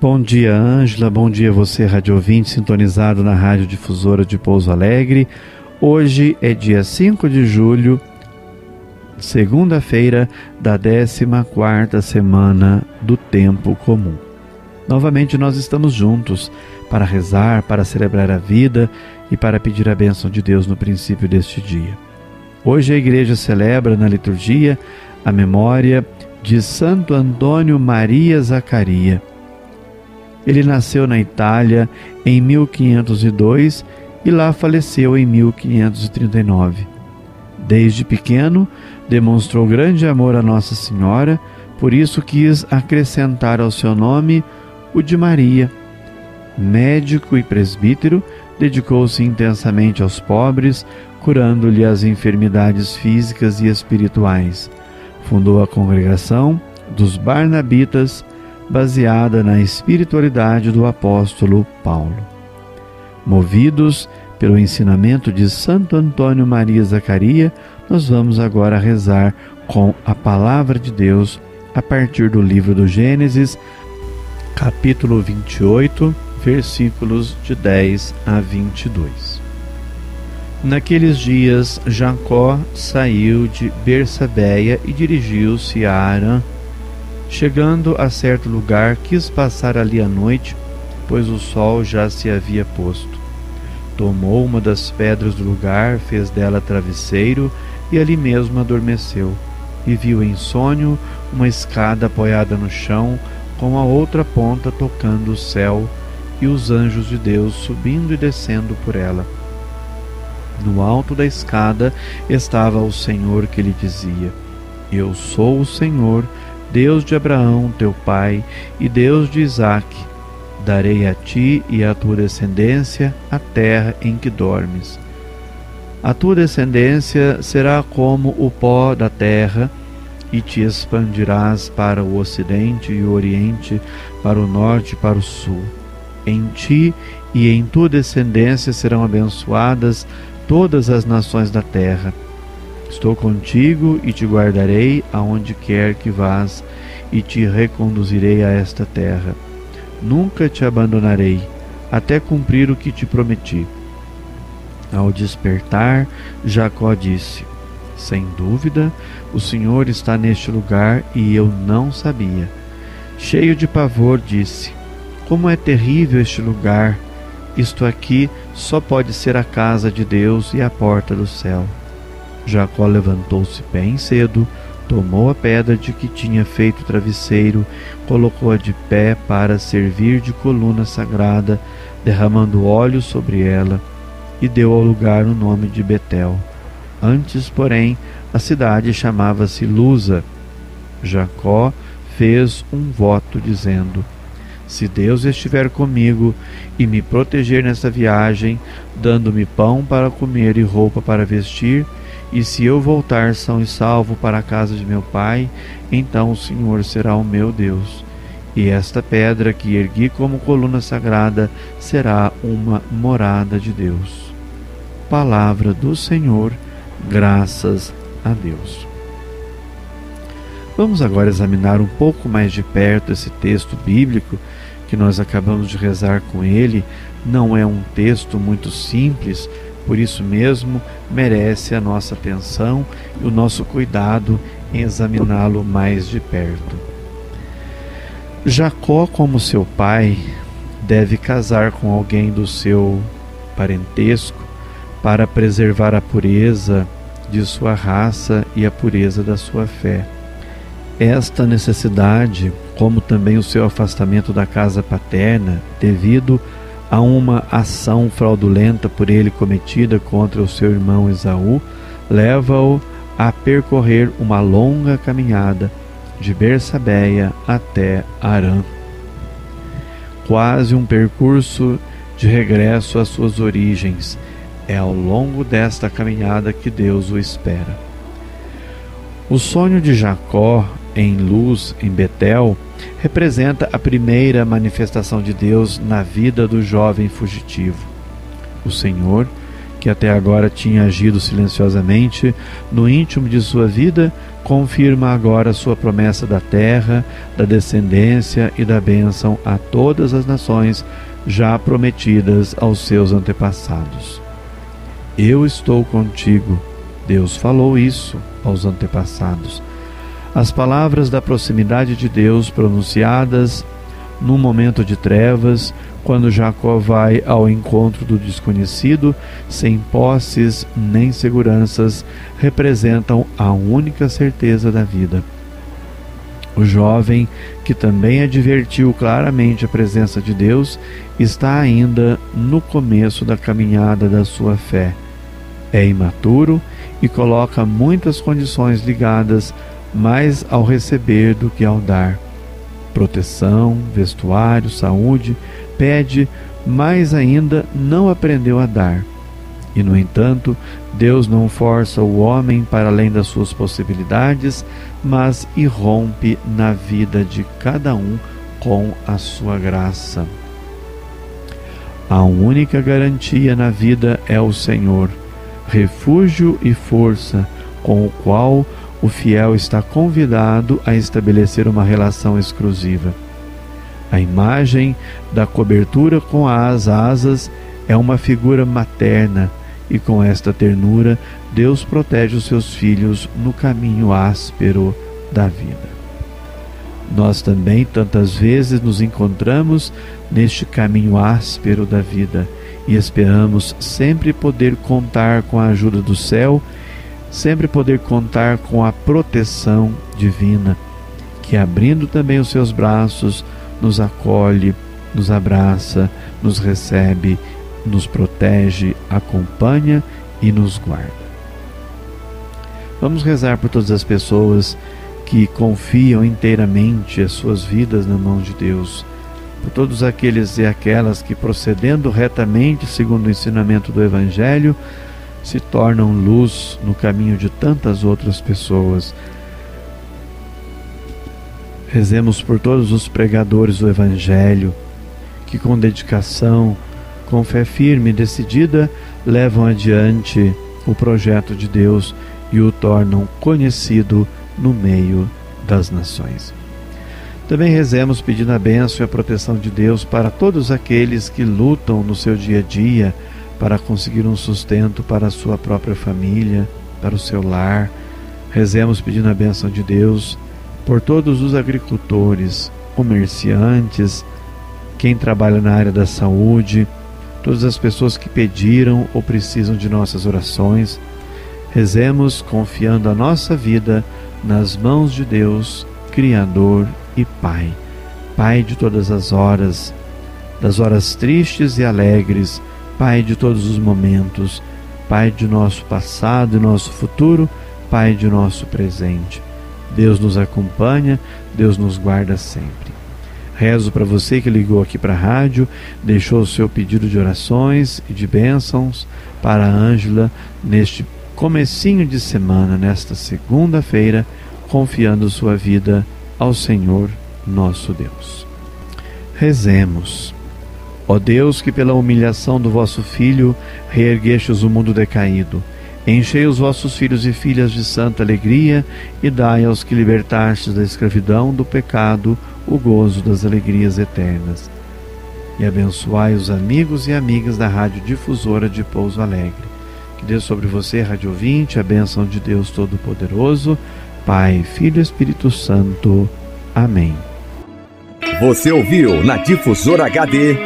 Bom dia, Ângela. Bom dia, você, rádio ouvinte, sintonizado na Rádio Difusora de Pouso Alegre. Hoje é dia 5 de julho, segunda-feira da 14 semana do Tempo Comum. Novamente nós estamos juntos para rezar, para celebrar a vida e para pedir a bênção de Deus no princípio deste dia. Hoje a igreja celebra na liturgia a memória de Santo Antônio Maria Zacaria ele nasceu na Itália em 1502 e lá faleceu em 1539. Desde pequeno, demonstrou grande amor a Nossa Senhora, por isso quis acrescentar ao seu nome o de Maria. Médico e presbítero, dedicou-se intensamente aos pobres, curando-lhe as enfermidades físicas e espirituais. Fundou a congregação dos Barnabitas baseada na espiritualidade do apóstolo Paulo. Movidos pelo ensinamento de Santo Antônio Maria Zacaria, nós vamos agora rezar com a palavra de Deus a partir do livro do Gênesis, capítulo 28, versículos de 10 a 22. Naqueles dias, Jacó saiu de Bersabeia e dirigiu-se a Arã Chegando a certo lugar, quis passar ali a noite, pois o sol já se havia posto. Tomou uma das pedras do lugar, fez dela travesseiro e ali mesmo adormeceu. E viu em sonho uma escada apoiada no chão, com a outra ponta tocando o céu, e os anjos de Deus subindo e descendo por ela. No alto da escada estava o Senhor que lhe dizia: Eu sou o Senhor Deus de Abraão, teu pai, e Deus de Isaque, darei a ti e à tua descendência a terra em que dormes. A tua descendência será como o pó da terra, e te expandirás para o ocidente e o oriente, para o norte e para o sul. Em ti e em tua descendência serão abençoadas todas as nações da terra Estou contigo e te guardarei aonde quer que vás, e te reconduzirei a esta terra. Nunca te abandonarei, até cumprir o que te prometi. Ao despertar, Jacó disse: Sem dúvida, o Senhor está neste lugar e eu não sabia. Cheio de pavor, disse: Como é terrível este lugar! Isto aqui só pode ser a casa de Deus e a porta do céu. Jacó levantou-se bem cedo, tomou a pedra de que tinha feito travesseiro, colocou-a de pé para servir de coluna sagrada, derramando óleo sobre ela, e deu ao lugar o nome de Betel. Antes, porém, a cidade chamava-se Lusa. Jacó fez um voto dizendo: Se Deus estiver comigo e me proteger nessa viagem, dando-me pão para comer e roupa para vestir, e se eu voltar são e salvo para a casa de meu pai, então o Senhor será o meu Deus. E esta pedra que ergui como coluna sagrada será uma morada de Deus. Palavra do Senhor, graças a Deus. Vamos agora examinar um pouco mais de perto esse texto bíblico que nós acabamos de rezar com ele. Não é um texto muito simples, por isso mesmo, merece a nossa atenção e o nosso cuidado em examiná-lo mais de perto. Jacó, como seu pai, deve casar com alguém do seu parentesco para preservar a pureza de sua raça e a pureza da sua fé. Esta necessidade, como também o seu afastamento da casa paterna, devido a uma ação fraudulenta por ele cometida contra o seu irmão Esaú, leva-o a percorrer uma longa caminhada de Bersabeia até Arã. quase um percurso de regresso às suas origens. É ao longo desta caminhada que Deus o espera. O sonho de Jacó em luz em Betel representa a primeira manifestação de Deus na vida do jovem fugitivo. O Senhor, que até agora tinha agido silenciosamente no íntimo de sua vida, confirma agora sua promessa da terra, da descendência e da bênção a todas as nações já prometidas aos seus antepassados. Eu estou contigo. Deus falou isso aos antepassados. As palavras da proximidade de Deus pronunciadas num momento de trevas, quando Jacó vai ao encontro do desconhecido, sem posses nem seguranças, representam a única certeza da vida. O jovem, que também advertiu claramente a presença de Deus, está ainda no começo da caminhada da sua fé. É imaturo e coloca muitas condições ligadas mais ao receber do que ao dar. Proteção, vestuário, saúde, pede, mais ainda não aprendeu a dar. E, no entanto, Deus não força o homem para além das suas possibilidades, mas irrompe na vida de cada um com a sua graça. A única garantia na vida é o Senhor, refúgio e força com o qual o fiel está convidado a estabelecer uma relação exclusiva. A imagem da cobertura com as asas é uma figura materna e com esta ternura Deus protege os seus filhos no caminho áspero da vida. Nós também tantas vezes nos encontramos neste caminho áspero da vida e esperamos sempre poder contar com a ajuda do céu sempre poder contar com a proteção divina, que abrindo também os seus braços, nos acolhe, nos abraça, nos recebe, nos protege, acompanha e nos guarda. Vamos rezar por todas as pessoas que confiam inteiramente as suas vidas na mão de Deus, por todos aqueles e aquelas que, procedendo retamente segundo o ensinamento do Evangelho, se tornam luz no caminho de tantas outras pessoas. Rezemos por todos os pregadores do Evangelho que, com dedicação, com fé firme e decidida, levam adiante o projeto de Deus e o tornam conhecido no meio das nações. Também rezemos pedindo a bênção e a proteção de Deus para todos aqueles que lutam no seu dia a dia para conseguir um sustento para a sua própria família, para o seu lar. Rezemos pedindo a bênção de Deus por todos os agricultores, comerciantes, quem trabalha na área da saúde, todas as pessoas que pediram ou precisam de nossas orações. Rezemos confiando a nossa vida nas mãos de Deus, Criador e Pai, Pai de todas as horas, das horas tristes e alegres Pai de todos os momentos, Pai de nosso passado e nosso futuro, Pai de nosso presente. Deus nos acompanha, Deus nos guarda sempre. Rezo para você que ligou aqui para a rádio, deixou o seu pedido de orações e de bênçãos para a Ângela neste comecinho de semana, nesta segunda-feira, confiando sua vida ao Senhor nosso Deus. Rezemos. Ó Deus, que pela humilhação do vosso Filho reerguestes o mundo decaído, enchei os vossos filhos e filhas de santa alegria e dai aos que libertastes da escravidão do pecado o gozo das alegrias eternas. E abençoai os amigos e amigas da Rádio Difusora de Pouso Alegre. Que dê sobre você, Rádio Ouvinte, a bênção de Deus Todo-Poderoso, Pai, Filho e Espírito Santo. Amém. Você ouviu na Difusora HD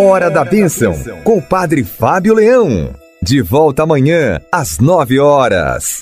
Hora da Bênção, com o Padre Fábio Leão. De volta amanhã, às nove horas.